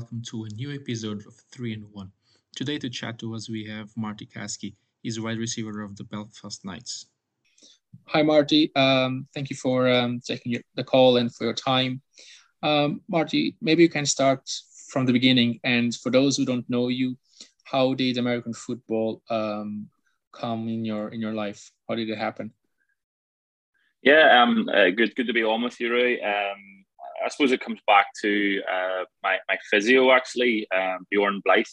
welcome to a new episode of 3 in 1. Today, to chat to us, we have Marty Caskey. He's a wide receiver of the Belfast Knights. Hi, Marty. Um, thank you for um, taking the call and for your time. Um, Marty, maybe you can start from the beginning. And for those who don't know you, how did American football um, come in your in your life? How did it happen? Yeah, um, uh, good good to be on with you, Ray. Um, I suppose it comes back to uh, my my physio actually, um, Bjorn Blythe.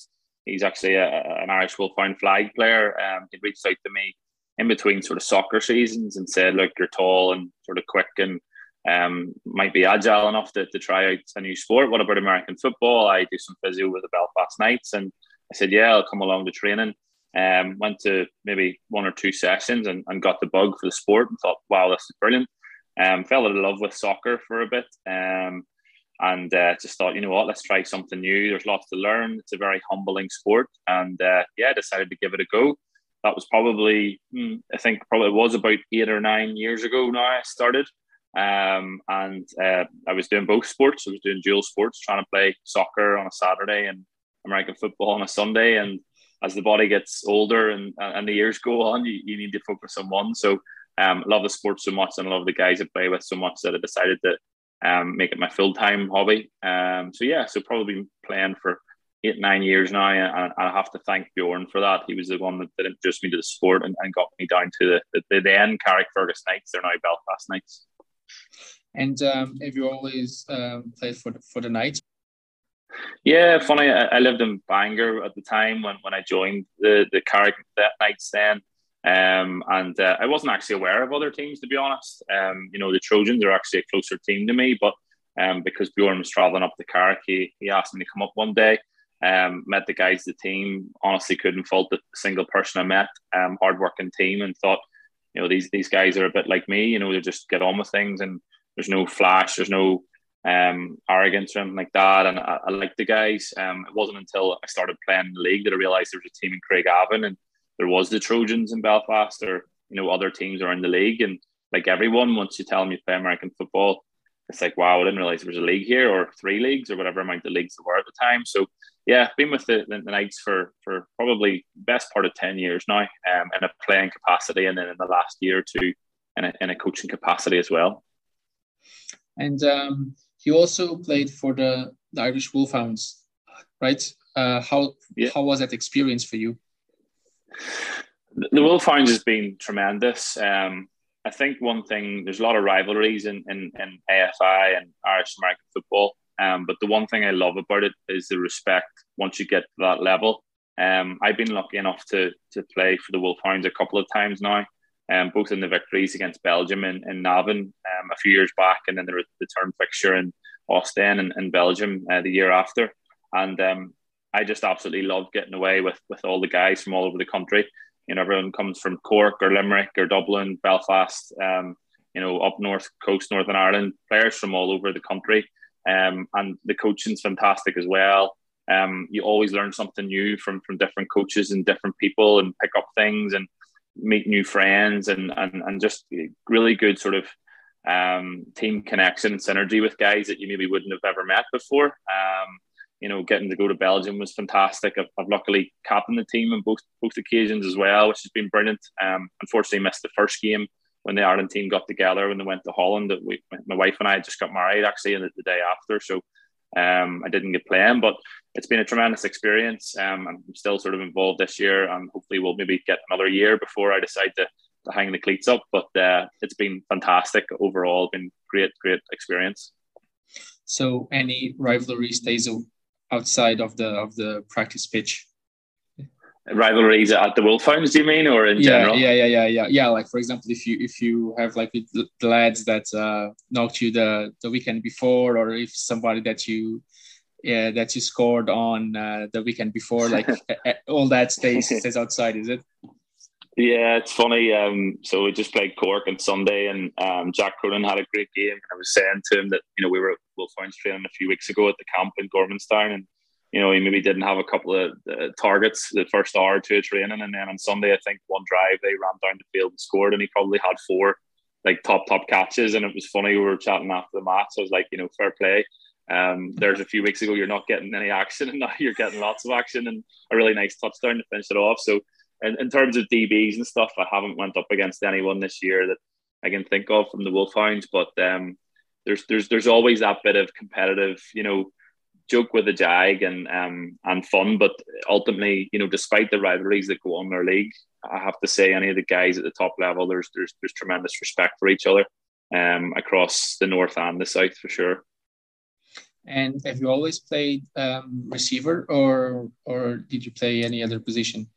He's actually a, an Irish Wolfhound flag player. Um, he reached out to me in between sort of soccer seasons and said, "Look, you're tall and sort of quick and um, might be agile enough to, to try out a new sport. What about American football? I do some physio with the Belfast Knights, and I said, yeah, I'll come along to training. Um, went to maybe one or two sessions and, and got the bug for the sport and thought, wow, this is brilliant. Um, fell in love with soccer for a bit. Um, and uh, just thought, you know what, let's try something new. There's lots to learn. It's a very humbling sport, and uh, yeah, decided to give it a go. That was probably, hmm, I think, probably was about eight or nine years ago. Now I started, um, and uh, I was doing both sports. I was doing dual sports, trying to play soccer on a Saturday and American football on a Sunday. And as the body gets older and and the years go on, you, you need to focus on one. So um, love the sport so much and I love the guys I play with so much that I decided to um, make it my full time hobby. Um, so yeah, so probably playing for eight nine years now, and I have to thank Bjorn for that. He was the one that, that introduced me to the sport and, and got me down to the the, the then Carrickfergus Knights. They're now Belfast Knights. And um, have you always um, played for the, for the Knights? Yeah, funny. I, I, lived in Bangor at the time when, when I joined the the Carrick Knights then. Um, and uh, I wasn't actually aware of other teams, to be honest. Um, you know, the Trojans are actually a closer team to me, but um, because Bjorn was traveling up the Carrick, he, he asked me to come up one day. Um, met the guys, the team. Honestly, couldn't fault the single person I met. Um, hardworking team, and thought, you know, these these guys are a bit like me. You know, they just get on with things, and there's no flash, there's no um, arrogance or anything like that. And I, I like the guys. Um, it wasn't until I started playing in the league that I realised there was a team in Craigavon and there was the Trojans in Belfast or you know other teams around the league. And like everyone, once you tell them you play American football, it's like wow, I didn't realize there was a league here or three leagues or whatever amount of leagues there were at the time. So yeah, been with the, the, Knights for for probably best part of ten years now, um, in a playing capacity, and then in the last year or two, in a, in a coaching capacity as well. And um, he also played for the, the Irish Wolfhounds, right? Uh, how yeah. how was that experience for you? The Wolfhounds has been tremendous. Um, I think one thing there's a lot of rivalries in, in, in AFI and Irish American football. Um, but the one thing I love about it is the respect once you get to that level. Um, I've been lucky enough to to play for the Wolfhounds a couple of times now, um, both in the victories against Belgium and, Navan um, a few years back, and then the return fixture in Ostend and, in Belgium uh, the year after. And um, I just absolutely love getting away with with all the guys from all over the country. You know, everyone comes from Cork or Limerick or Dublin, Belfast. Um, you know, up north coast, Northern Ireland, players from all over the country. Um, and the coaching's fantastic as well. Um, you always learn something new from from different coaches and different people, and pick up things and meet new friends and and, and just really good sort of um, team connection and synergy with guys that you maybe wouldn't have ever met before. Um, you know, getting to go to Belgium was fantastic. I've, I've, luckily captained the team on both both occasions as well, which has been brilliant. Um, unfortunately, missed the first game when the Ireland team got together when they went to Holland. We, my wife and I just got married actually the, the day after, so um, I didn't get playing, but it's been a tremendous experience. Um, I'm still sort of involved this year, and hopefully we'll maybe get another year before I decide to, to hang the cleats up. But uh, it's been fantastic overall. Been great, great experience. So, any rivalry stays outside of the of the practice pitch? rivalries at the Wolfhounds, do you mean, or in yeah, general? Yeah, yeah, yeah, yeah, yeah. Like for example, if you if you have like the lads that uh, knocked you the the weekend before, or if somebody that you yeah that you scored on uh, the weekend before, like all that stays stays outside, is it? Yeah, it's funny. Um, so we just played Cork on Sunday, and um, Jack Cronin had a great game. And I was saying to him that you know we were at Wolfhounds training a few weeks ago at the camp in Gormanston, and you know, he maybe didn't have a couple of uh, targets the first hour or two of training, and then on Sunday, I think one drive they ran down the field and scored, and he probably had four like top top catches, and it was funny. We were chatting after the match. I was like, you know, fair play. Um, there's a few weeks ago you're not getting any action, and now you're getting lots of action and a really nice touchdown to finish it off. So, in, in terms of DBs and stuff, I haven't went up against anyone this year that I can think of from the Wolfhounds, but um, there's there's there's always that bit of competitive, you know, joke with the jag and um and fun. But ultimately, you know, despite the rivalries that go on in our league, I have to say any of the guys at the top level, there's there's there's tremendous respect for each other um across the north and the south for sure. And have you always played um, receiver, or or did you play any other position?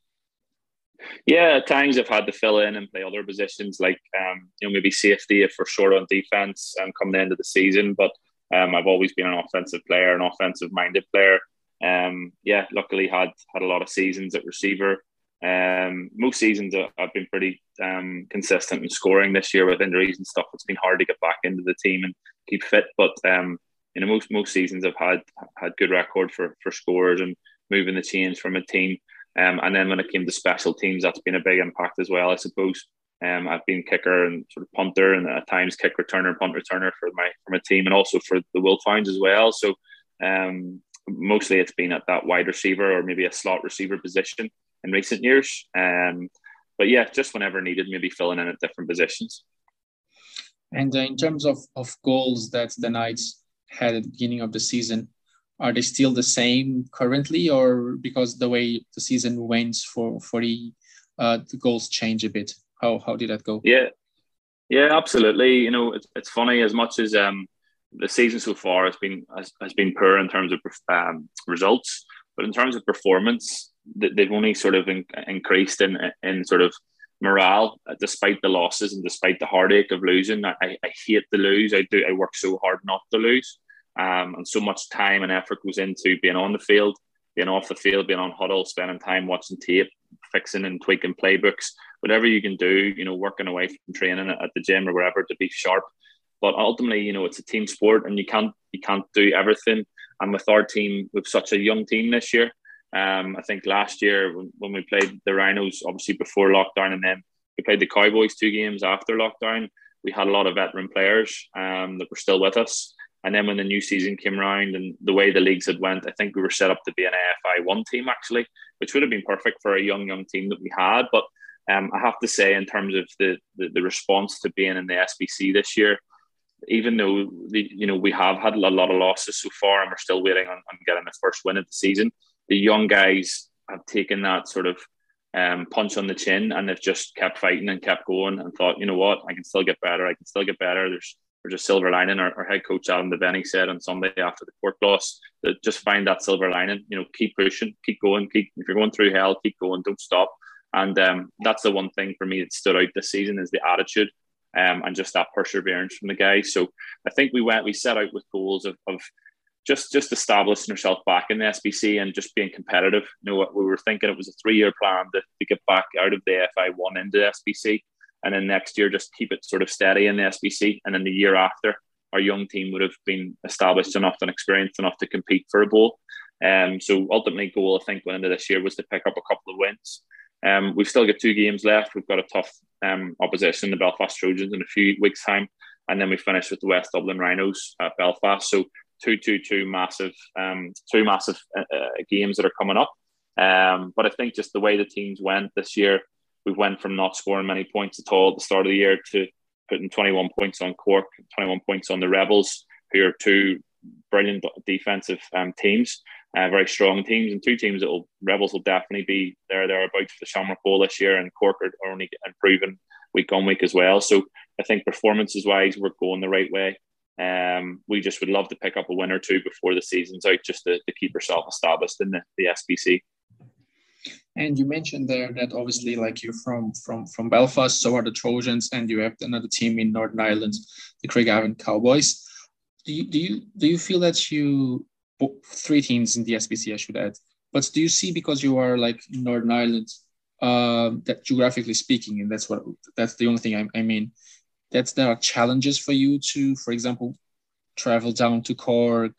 Yeah, at times I've had to fill in and play other positions, like um, you know maybe safety if we're short on defense and um, come the end of the season. But um, I've always been an offensive player, an offensive minded player. Um, yeah, luckily had had a lot of seasons at receiver. Um, most seasons I've been pretty um, consistent in scoring this year with injuries and stuff. It's been hard to get back into the team and keep fit, but um, you know most most seasons I've had had good record for for scores and moving the chains from a team. Um, and then when it came to special teams, that's been a big impact as well, I suppose. Um, I've been kicker and sort of punter, and at times kick returner, punt returner for my for my team, and also for the Wolfhounds as well. So um, mostly it's been at that wide receiver or maybe a slot receiver position in recent years. Um, but yeah, just whenever needed, maybe filling in at different positions. And uh, in terms of, of goals that the Knights had at the beginning of the season, are they still the same currently, or because the way the season went for for the uh, the goals change a bit? How how did that go? Yeah, yeah, absolutely. You know, it's, it's funny as much as um the season so far has been has, has been poor in terms of um, results, but in terms of performance, they've only sort of in, increased in in sort of morale despite the losses and despite the heartache of losing. I, I hate to lose. I do. I work so hard not to lose. Um, and so much time and effort goes into being on the field, being off the field, being on Hudl, spending time watching tape, fixing and tweaking playbooks, whatever you can do, you know, working away from training at the gym or wherever to be sharp. But ultimately, you know, it's a team sport and you can't you can't do everything. And with our team, with such a young team this year, um, I think last year when, we played the Rhinos, obviously before lockdown, and then we played the Cowboys two games after lockdown, we had a lot of veteran players um, that were still with us. And then when the new season came around and the way the leagues had went, I think we were set up to be an AFI one team actually, which would have been perfect for a young young team that we had. But um, I have to say, in terms of the, the, the response to being in the SBC this year, even though the, you know we have had a lot of losses so far, and we're still waiting on, on getting the first win of the season, the young guys have taken that sort of um, punch on the chin and they've just kept fighting and kept going and thought, you know what, I can still get better. I can still get better. There's there's a silver lining. Our, our head coach Adam Devaney said on Sunday after the Cork loss that just find that silver lining. You know, keep pushing, keep going, keep if you're going through hell, keep going, don't stop. And um, that's the one thing for me that stood out this season is the attitude um, and just that perseverance from the guys. So I think we went, we set out with goals of, of just just establishing ourselves back in the SBC and just being competitive. You know, we were thinking it was a three year plan to, to get back out of the FI one into the SBC and then next year just keep it sort of steady in the SBC, and then the year after, our young team would have been established enough and experienced enough to compete for a bowl. Um, so ultimately, goal I think going into this year was to pick up a couple of wins. Um, we've still got two games left. We've got a tough um, opposition, the Belfast Trojans, in a few weeks' time, and then we finish with the West Dublin Rhinos at Belfast. So two, two, two massive, um, two massive uh, uh, games that are coming up. Um, but I think just the way the teams went this year, we went from not scoring many points at all at the start of the year to putting 21 points on Cork, 21 points on the Rebels, who are two brilliant defensive um, teams, uh, very strong teams, and two teams that will Rebels will definitely be there thereabouts for the Shamrock Bowl this year, and Cork are only improving week on week as well. So I think performances wise, we're going the right way. Um, we just would love to pick up a win or two before the season's out, just to, to keep ourselves established in the, the SBC. And you mentioned there that obviously, like you're from from from Belfast, so are the Trojans, and you have another team in Northern Ireland, the Craigavon Cowboys. Do you do you do you feel that you three teams in the SBC, I should add, but do you see because you are like Northern Ireland, uh, that geographically speaking, and that's what that's the only thing I, I mean, that there are challenges for you to, for example, travel down to Cork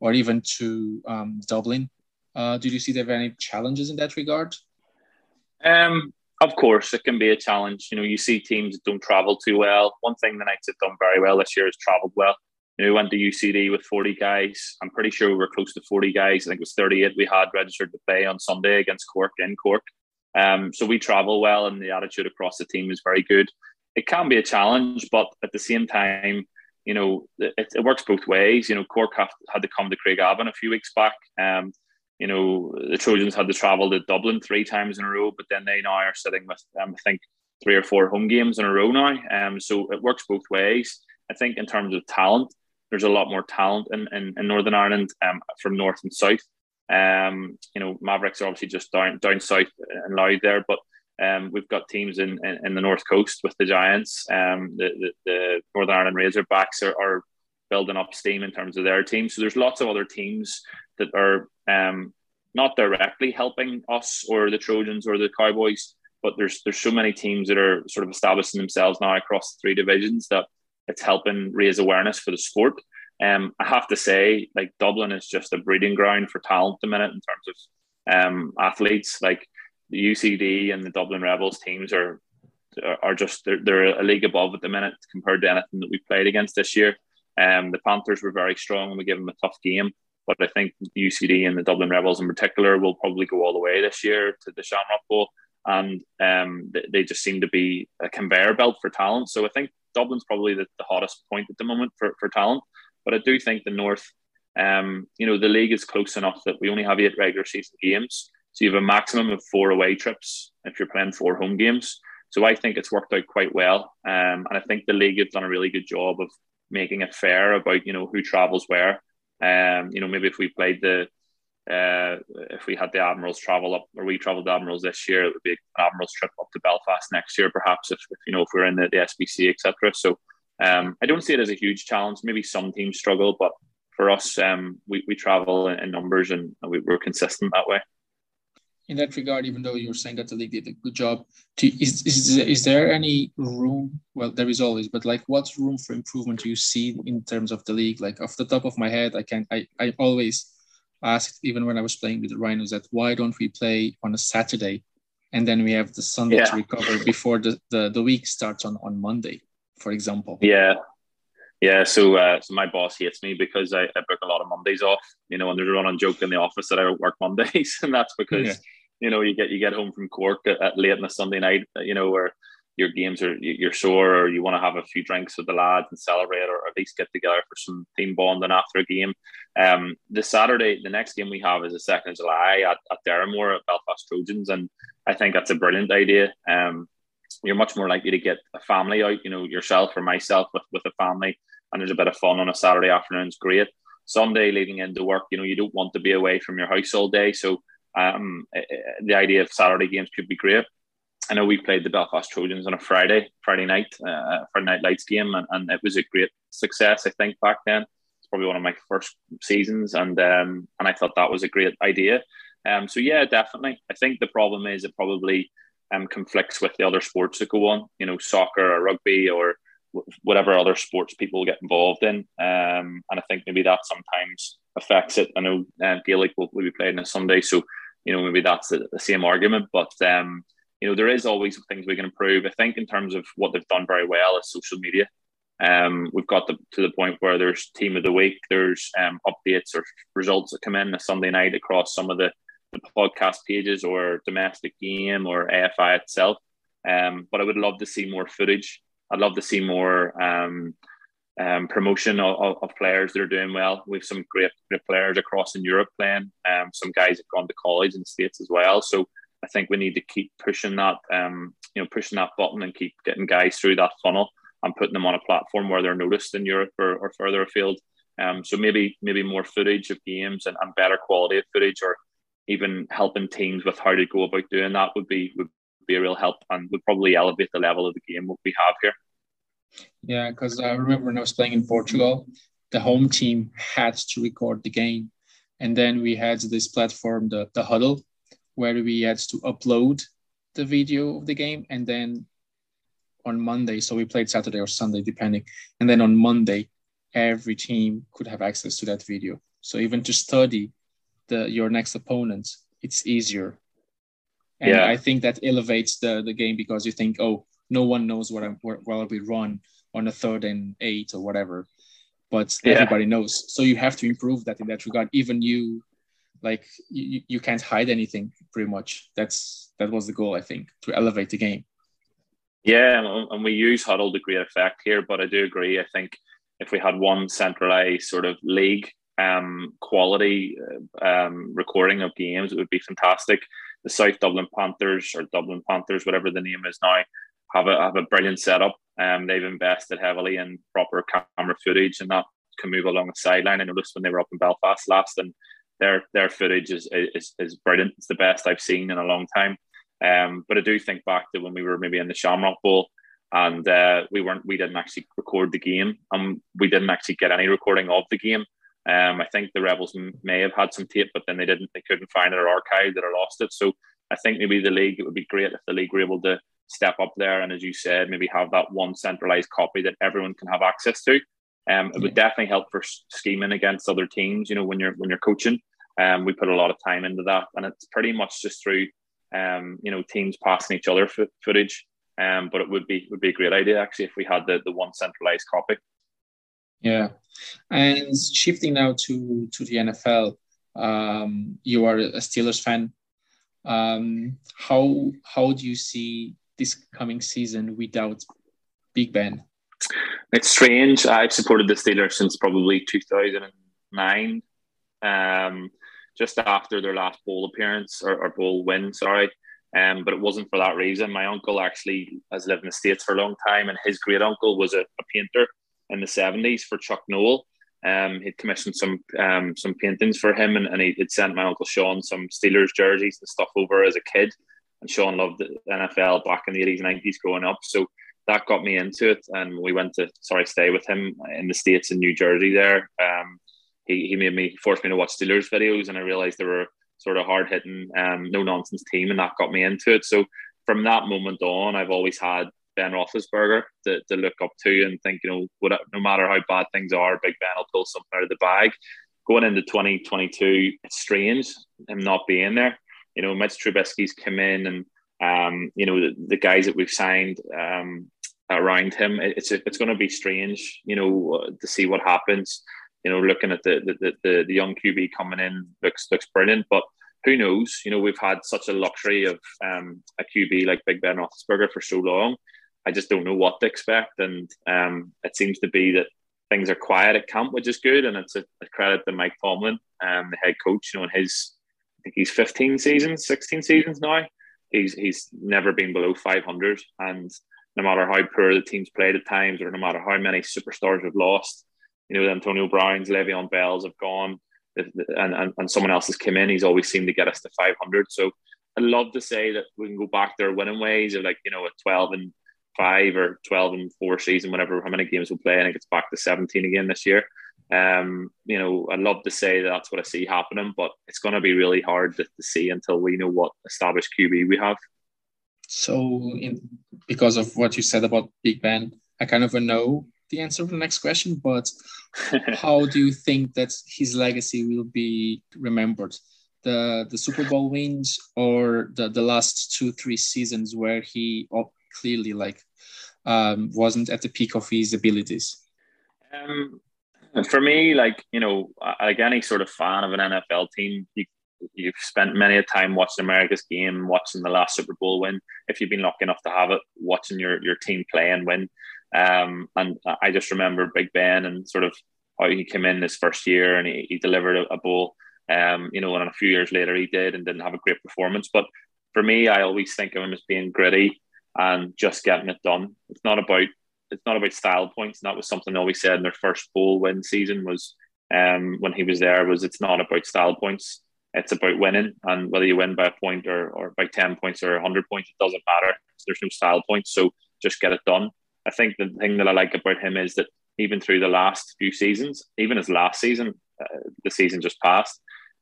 or even to um, Dublin uh, did you see there were any challenges in that regard? Um, of course, it can be a challenge. You know, you see teams that don't travel too well. One thing the Knights have done very well this year is travelled well. You know, we went to UCD with 40 guys. I'm pretty sure we were close to 40 guys. I think it was 38 we had registered to play on Sunday against Cork in Cork. Um, so we travel well, and the attitude across the team is very good. It can be a challenge, but at the same time, you know, it, it works both ways. You know, Cork have, had to come to Craigavon a few weeks back. Um, you know, the Trojans had to travel to Dublin three times in a row, but then they now are sitting with, um, I think, three or four home games in a row now. Um, so it works both ways. I think in terms of talent, there's a lot more talent in, in, in Northern Ireland um, from north and south. Um, you know, Mavericks are obviously just down down south and loud there, but um, we've got teams in, in, in, the north coast with the Giants. Um, the, the, the Northern Ireland Razorbacks are, are building up steam in terms of their team. So there's lots of other teams that are um, not directly helping us or the Trojans or the Cowboys, but there's there's so many teams that are sort of establishing themselves now across the three divisions that it's helping raise awareness for the sport. Um, I have to say, like Dublin is just a breeding ground for talent at the minute in terms of um, athletes. Like the UCD and the Dublin Rebels teams are are just they're, they're a league above at the minute compared to anything that we played against this year. Um, the Panthers were very strong and we gave them a tough game. But I think UCD and the Dublin Rebels in particular will probably go all the way this year to the Shamrock Bowl. And um, they, they, just seem to be a conveyor belt for talent. So I think Dublin's probably the, the hottest point at the moment for, for talent. But I do think the North, um, you know, the league is close enough that we only have eight regular season games. So you have a maximum of four away trips if you're playing four home games. So I think it's worked out quite well. Um, and I think the league have done a really good job of making it fair about, you know, who travels where. Um, you know, maybe if we played the uh, if we had the Admirals travel up, or we travelled the Admirals this year, it would be an Admirals trip up to Belfast next year, perhaps if, if you know if we're in the, the SBC, etc. So um, I don't see it as a huge challenge. Maybe some teams struggle, but for us, um, we, we travel in, in numbers and we, we're consistent that way. In that regard, even though you're saying that the league did a good job, to, is, is is there any room? Well, there is always, but like, what room for improvement do you see in terms of the league? Like off the top of my head, I can I I always asked even when I was playing with the Rhinos that why don't we play on a Saturday and then we have the Sunday yeah. to recover before the, the, the week starts on, on Monday, for example. Yeah. Yeah, so uh, so my boss hates me because I, I book a lot of Mondays off, you know, and there's a running joke in the office that I don't work Mondays, and that's because yeah. You know you get you get home from Cork at, at late on a Sunday night, you know, where your games are you're sore or you want to have a few drinks with the lads and celebrate or at least get together for some team bonding after a game. Um, the Saturday, the next game we have is the second of July at, at Deramore at Belfast Trojans, and I think that's a brilliant idea. Um, you're much more likely to get a family out, you know, yourself or myself with with a family, and there's a bit of fun on a Saturday afternoon. It's great. Sunday leading into work, you know, you don't want to be away from your house all day, so um, eh, eh, the idea of Saturday games could be great. I know we played the Belfast Trojans on a Friday, Friday night, uh, Friday night lights game, and, and, it was a great success. I think back then it's probably one of my first seasons, and um, and I thought that was a great idea. Um, so yeah, definitely. I think the problem is it probably um, conflicts with the other sports that go on. You know, soccer or rugby or whatever other sports people get involved in. Um, and I think maybe that sometimes affects it. I know uh, Gaelic will, will be played on a Sunday, so you know maybe that's the, the same argument, but um, you know, there is always things we can improve. I think in terms of what they've done very well is social media. Um, we've got the, to the point where there's team of the week, there's um, updates or results that come in a Sunday night across some of the, the podcast pages or domestic game or AFI itself. Um, but I would love to see more footage. I'd love to see more um, um, promotion of, of, players that are doing well. We have some great, great players across in Europe playing. Um, some guys have gone to college in the States as well. So I think we need to keep pushing that, um, you know, pushing that button and keep getting guys through that funnel and putting them on a platform where they're noticed in Europe or, or further afield. Um, so maybe maybe more footage of games and, and better quality of footage, or even helping teams with how to go about doing that would be would be a real help and would probably elevate the level of the game what we have here. Yeah, because I remember when I was playing in Portugal, the home team had to record the game, and then we had this platform, the the Hudl, where we had to upload the video of the game and then on Monday, so we played Saturday or Sunday, depending. And then on Monday, every team could have access to that video. So even to study the your next opponent, it's easier. And yeah. I think that elevates the, the game because you think, oh, no one knows what I'm where, where we run on a third and eight or whatever. but yeah. everybody knows. So you have to improve that in that regard. Even you, like you, you can't hide anything pretty much. That's that was the goal, I think, to elevate the game. Yeah, and we use Hudl to great effect here, but I do agree. I think if we had one centralized sort of league um, quality uh, um, recording of games, it would be fantastic. The South Dublin Panthers or Dublin Panthers, whatever the name is now, have a have a brilliant setup. Um, they've invested heavily in proper camera footage, and that can move along the sideline. I noticed when they were up in Belfast last, and their their footage is is, is brilliant. It's the best I've seen in a long time. Um, but I do think back to when we were maybe in the Shamrock Bowl and uh, we weren't we didn't actually record the game and we didn't actually get any recording of the game. Um, I think the Rebels may have had some tape, but then they didn't. They couldn't find it or archived it or lost it. So I think maybe the league. It would be great if the league were able to step up there and, as you said, maybe have that one centralized copy that everyone can have access to. Um, it would definitely help for scheming against other teams. You know, when you're when you're coaching, um, we put a lot of time into that, and it's pretty much just through um, you know, teams passing each other f- footage. Um, but it would be would be a great idea actually if we had the, the one centralized copy. Yeah, and shifting now to to the NFL, um, you are a Steelers fan. Um, how how do you see this coming season without Big Ben? It's strange. I've supported the Steelers since probably 2009. Um, just after their last bowl appearance or, or bowl win, sorry. Um, but it wasn't for that reason. My uncle actually has lived in the States for a long time, and his great uncle was a, a, painter in the 70s for Chuck Noll. Um, he'd commissioned some um, some paintings for him, and, and he'd sent my uncle Sean some Steelers jerseys and stuff over as a kid. And Sean loved the NFL back in the 80s, and 90s growing up. So that got me into it. And we went to, sorry, stay with him in the States in New Jersey there. Um, he, he made me forced me to watch Steelers videos, and I realized they were sort of hard hitting, um, no nonsense team, and that got me into it. So from that moment on, I've always had Ben Roethlisberger to, to look up to and think, you know, no matter how bad things are, Big Ben will pull something out of the bag. Going into 2022, it's strange him not being there. You know, Mitch Trubisky's come in and, um, you know, the, the guys that we've signed um, around him, it's, it's going to be strange, you know, to see what happens you know, looking at the the, the, the young QB coming in looks looks brilliant. But who knows? You know, we've had such a luxury of um, a QB like Big Ben Roethlisberger for so long. I just don't know what to expect, and um, it seems to be that things are quiet at camp, which is good, and it's a, a credit to Mike Tomlin, um, the head coach. You know, and his think he's 15 seasons, 16 seasons now. He's he's never been below 500, and no matter how poor the team's played at times, or no matter how many superstars have lost, you know, Antonio Browns, Le'Veon Bells have gone, and, and, and someone else has come in. He's always seemed to get us to 500. So I'd love to say that we can go back to our winning ways of like, you know, a 12 and five or 12 and four season, whatever, how many games we'll play. And it gets back to 17 again this year. Um, you know, I'd love to say that that's what I see happening, but it's going to be really hard to, to see until we know what established QB we have. So, in, because of what you said about Big Ben, I kind of know the answer to the next question, but how do you think that his legacy will be remembered? The the Super Bowl wins or the, the last two, three seasons where he clearly like um, wasn't at the peak of his abilities? Um, for me, like, you know, like any sort of fan of an NFL team, you, you've spent many a time watching America's game, watching the last Super Bowl win. If you've been lucky enough to have it, watching your, your team play and win. Um, and I just remember Big Ben and sort of how he came in his first year and he, he delivered a, a bowl. Um, you know, and a few years later he did and didn't have a great performance. But for me, I always think of him as being gritty and just getting it done. It's not about it's not about style points. And that was something always said in their first bowl win season was um, when he was there was it's not about style points. It's about winning, and whether you win by a point or, or by ten points or hundred points, it doesn't matter. There's no style points, so just get it done. I think the thing that I like about him is that even through the last few seasons, even his last season, uh, the season just passed,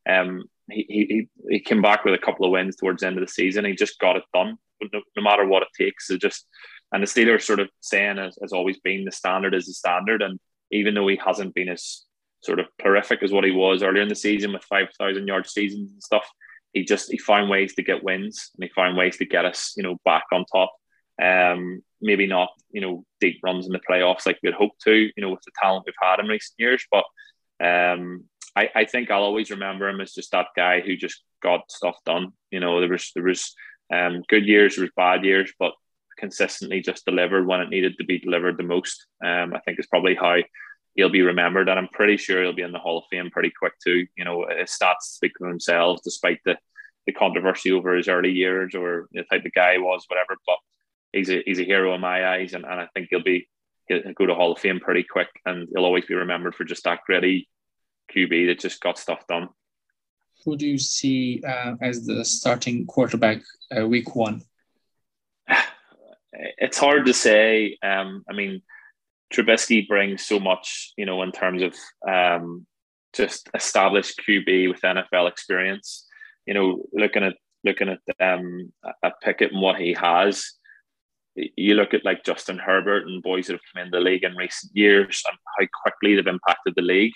um, he, he he came back with a couple of wins towards the end of the season. He just got it done, no, no matter what it takes. It just and the Steelers sort of saying has, has always been the standard is the standard, and even though he hasn't been as sort of prolific as what he was earlier in the season with five thousand yard seasons and stuff, he just he found ways to get wins and he found ways to get us, you know, back on top Um, maybe not, you know, deep runs in the playoffs like we'd hoped to, you know, with the talent we've had in recent years. But um, I, I think I'll always remember him as just that guy who just got stuff done. You know, there was there was um, good years, there was bad years, but consistently just delivered when it needed to be delivered the most. Um, I think is probably how he'll be remembered, and I'm pretty sure he'll be in the Hall of Fame pretty quick too. You know, his stats speak for themselves, despite the the controversy over his early years or the type of guy he was, whatever. But he's a he's a hero in my eyes, and, and I think he'll be he'll go to Hall of Fame pretty quick, and he'll always be remembered for just that gritty QB that just got stuff done. Who do you see uh, as the starting quarterback uh, week one? It's hard to say. Um, I mean, Trubisky brings so much, you know, in terms of um, just established QB with NFL experience. You know, looking at looking at um, at Pickett and what he has, you look at like Justin Herbert and boys that have come in the league in recent years and how quickly they've impacted the league.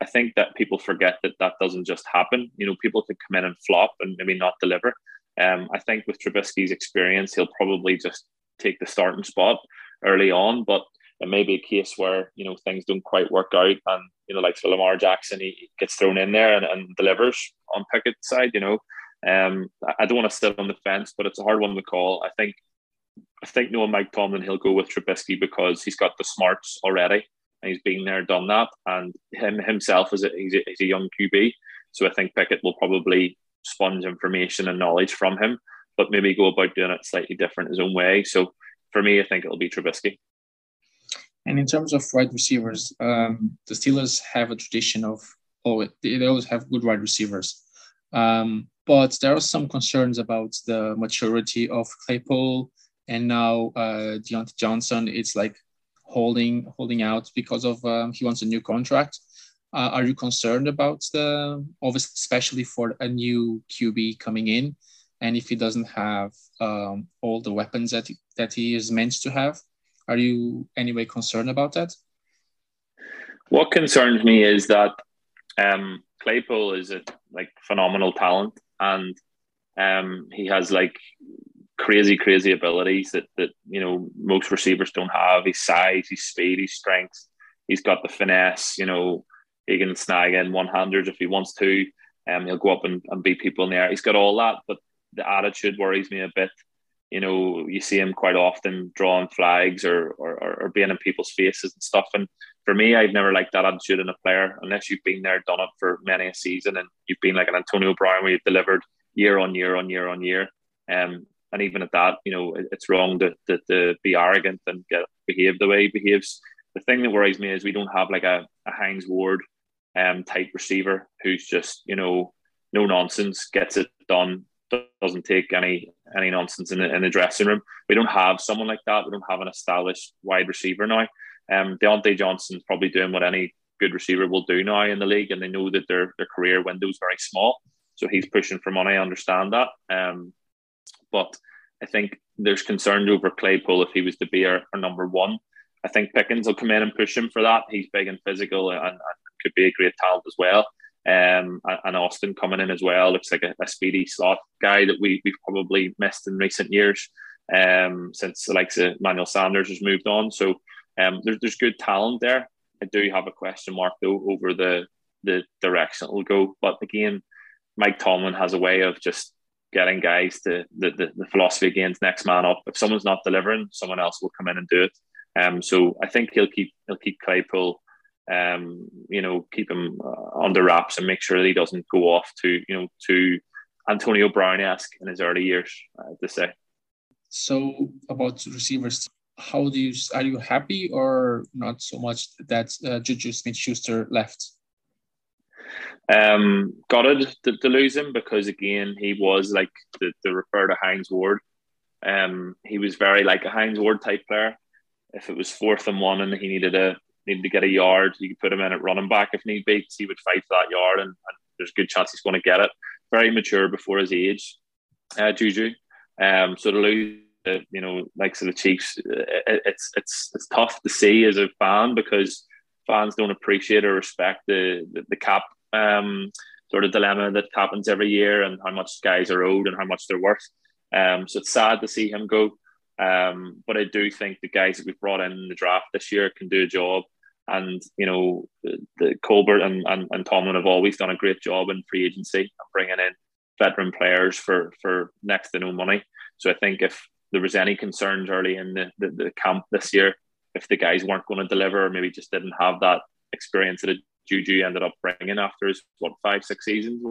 I think that people forget that that doesn't just happen. You know, people can come in and flop and maybe not deliver. Um, I think with Trubisky's experience, he'll probably just take the starting spot early on, but it may be a case where you know things don't quite work out, and you know, like Lamar Jackson, he gets thrown in there and, and delivers on Pickett's side. You know, um, I don't want to sit on the fence, but it's a hard one to call. I think I think knowing Mike Tomlin, he'll go with Trubisky because he's got the smarts already and he's been there, done that. And him himself is a, he's a, he's a young QB, so I think Pickett will probably sponge information and knowledge from him, but maybe go about doing it slightly different his own way. So for me, I think it'll be Trubisky. And in terms of wide receivers, um, the Steelers have a tradition of oh, they always have good wide receivers. Um, but there are some concerns about the maturity of Claypool and now uh, Diontae Johnson. It's like holding holding out because of um, he wants a new contract. Uh, are you concerned about the obviously especially for a new QB coming in, and if he doesn't have um, all the weapons that he, that he is meant to have? Are you anyway concerned about that? What concerns me is that um, Claypool is a like phenomenal talent, and um, he has like crazy, crazy abilities that that you know most receivers don't have. His size, his speed, his strength. He's got the finesse. You know, he can snag in one handers if he wants to. Um, he'll go up and, and beat people in the air. He's got all that, but the attitude worries me a bit. You know, you see him quite often drawing flags or, or, or being in people's faces and stuff. And for me, I've never liked that attitude in a player unless you've been there, done it for many a season, and you've been like an Antonio Brown where you've delivered year on year on year on year. Um, and even at that, you know, it's wrong to, to, to be arrogant and get behave the way he behaves. The thing that worries me is we don't have like a, a Hines Ward um, type receiver who's just, you know, no nonsense, gets it done, doesn't take any any nonsense in the, in the dressing room. We don't have someone like that. We don't have an established wide receiver now. Um, Diontae Johnson's probably doing what any good receiver will do now in the league, and they know that their their career window is very small. So he's pushing for money. I understand that. Um, but I think there's concern over Claypool if he was to be our, our, number one. I think Pickens will come in and push him for that. He's big and physical and, and could be a great talent as well. Um, and Austin coming in as well looks like a, a, speedy slot guy that we, we've probably missed in recent years um, since the likes of Manuel Sanders has moved on. So um, there's, there's good talent there. I do have a question mark though over the the direction it'll go. But again, Mike Tomlin has a way of just getting guys to the, the, the philosophy against next man up. If someone's not delivering, someone else will come in and do it. Um, so I think he'll keep he'll keep Claypool, um, you know, keep him uh, under wraps and make sure that he doesn't go off to you know to Antonio Brown esque in his early years, uh, to say. So about receivers, how do you are you happy or not so much that uh, Juju Smith Schuster left? Um, gutted to, to, lose him because again he was like the, the refer to Hines Ward. Um, he was very like a Hines Ward type player. If it was fourth and one and he needed a needed to get a yard, you could put him in at running back if need be. He would fight for that yard, and, and there's a good chance he's going to get it. Very mature before his age, uh, Juju. Um, so to lose, uh, you know, likes of the Chiefs, it, it's it's it's tough to see as a fan because fans don't appreciate or respect the the, the cap um, sort of dilemma that happens every year and how much guys are owed and how much they're worth. Um, so it's sad to see him go. Um, but I do think the guys that we've brought in, in the draft this year can do a job. And you know, the, Colbert and, and, and Tomlin have always done a great job in free agency and bringing in veteran players for for next to no money. So I think if there was any concerns early in the, the, the camp this year, if the guys weren't going to deliver, or maybe just didn't have that experience that Juju ended up bringing after his what five six seasons,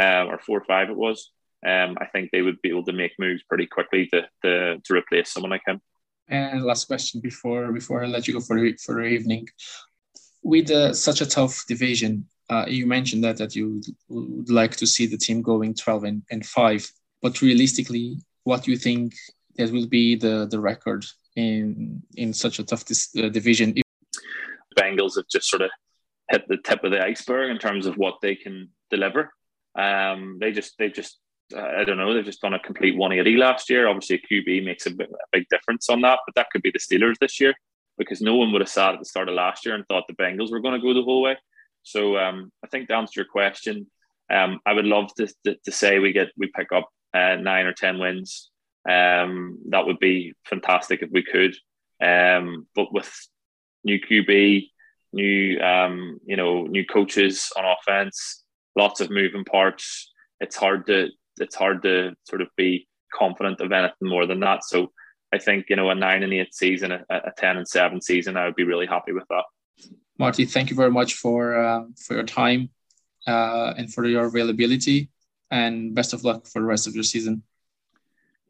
uh, or four or five it was. Um, I think they would be able to make moves pretty quickly to to, to replace someone like him. And last question before before I let you go for the, for the evening, with uh, such a tough division, uh, you mentioned that that you would like to see the team going twelve and, and five, but realistically, what do you think that will be the the record in in such a tough dis, uh, division? Bengals have just sort of hit the tip of the iceberg in terms of what they can deliver. Um, they just they just I don't know they've just done a complete 180 last year. Obviously, a QB makes a, bit, a big difference on that, but that could be the Steelers this year because no one would have sat at the start of last year and thought the Bengals were going to go the whole way. So um, I think to answer your question, um, I would love to, to, to, say we get we pick up uh, nine or ten wins. Um, that would be fantastic if we could. Um, but with new QB, new um, you know new coaches on offense, lots of moving parts. It's hard to it's hard to sort of be confident of anything more than that. So I think you know a nine and eight season, a, a ten and seven season, I would be really happy with that. Marty, thank you very much for um, for your time uh, and for your availability, and best of luck for the rest of your season.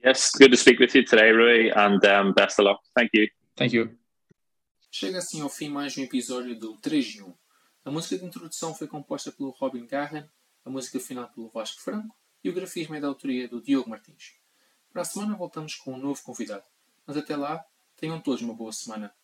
Yes, good to speak with you today, Rui, and um, best of luck. Thank you. Thank you. Chega assim ao fim mais um episódio do 3 de 1. A música de introdução foi composta pelo Robin Garren, a música final pelo Vasco Franco e o grafismo é da autoria do Diogo Martins. Para a semana voltamos com um novo convidado, mas até lá, tenham todos uma boa semana.